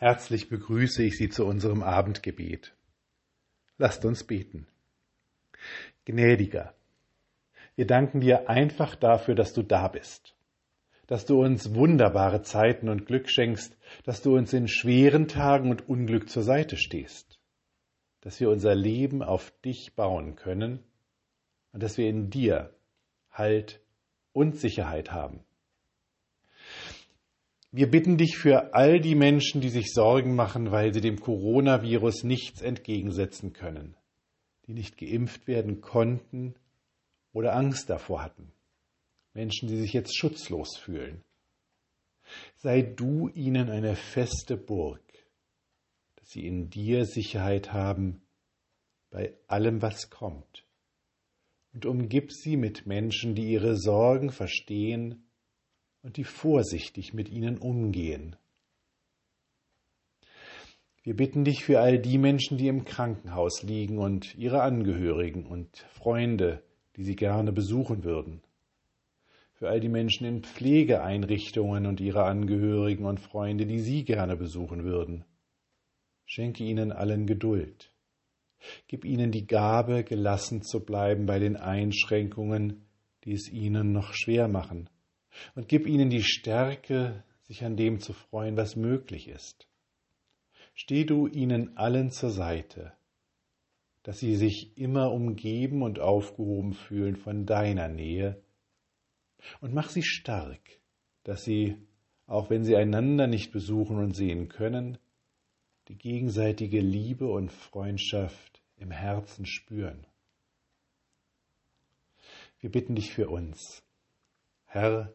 Herzlich begrüße ich Sie zu unserem Abendgebet. Lasst uns beten. Gnädiger, wir danken dir einfach dafür, dass du da bist, dass du uns wunderbare Zeiten und Glück schenkst, dass du uns in schweren Tagen und Unglück zur Seite stehst, dass wir unser Leben auf dich bauen können und dass wir in dir Halt und Sicherheit haben. Wir bitten dich für all die Menschen, die sich Sorgen machen, weil sie dem Coronavirus nichts entgegensetzen können, die nicht geimpft werden konnten oder Angst davor hatten. Menschen, die sich jetzt schutzlos fühlen. Sei du ihnen eine feste Burg, dass sie in dir Sicherheit haben bei allem, was kommt. Und umgib sie mit Menschen, die ihre Sorgen verstehen und die vorsichtig mit ihnen umgehen. Wir bitten dich für all die Menschen, die im Krankenhaus liegen und ihre Angehörigen und Freunde, die sie gerne besuchen würden. Für all die Menschen in Pflegeeinrichtungen und ihre Angehörigen und Freunde, die sie gerne besuchen würden. Schenke ihnen allen Geduld. Gib ihnen die Gabe, gelassen zu bleiben bei den Einschränkungen, die es ihnen noch schwer machen und gib ihnen die Stärke, sich an dem zu freuen, was möglich ist. Steh du ihnen allen zur Seite, dass sie sich immer umgeben und aufgehoben fühlen von deiner Nähe, und mach sie stark, dass sie, auch wenn sie einander nicht besuchen und sehen können, die gegenseitige Liebe und Freundschaft im Herzen spüren. Wir bitten dich für uns. Herr,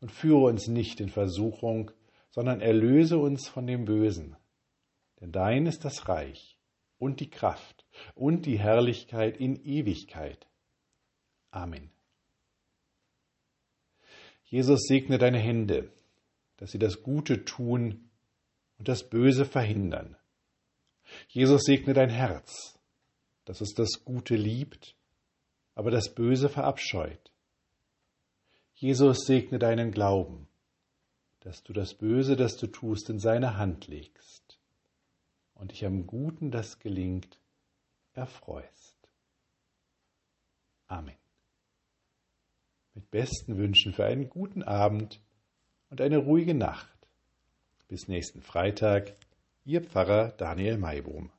und führe uns nicht in Versuchung, sondern erlöse uns von dem Bösen. Denn dein ist das Reich und die Kraft und die Herrlichkeit in Ewigkeit. Amen. Jesus segne deine Hände, dass sie das Gute tun und das Böse verhindern. Jesus segne dein Herz, dass es das Gute liebt, aber das Böse verabscheut. Jesus segne deinen Glauben, dass du das Böse, das du tust, in seine Hand legst und dich am Guten, das gelingt, erfreust. Amen. Mit besten Wünschen für einen guten Abend und eine ruhige Nacht. Bis nächsten Freitag, Ihr Pfarrer Daniel Maibohm.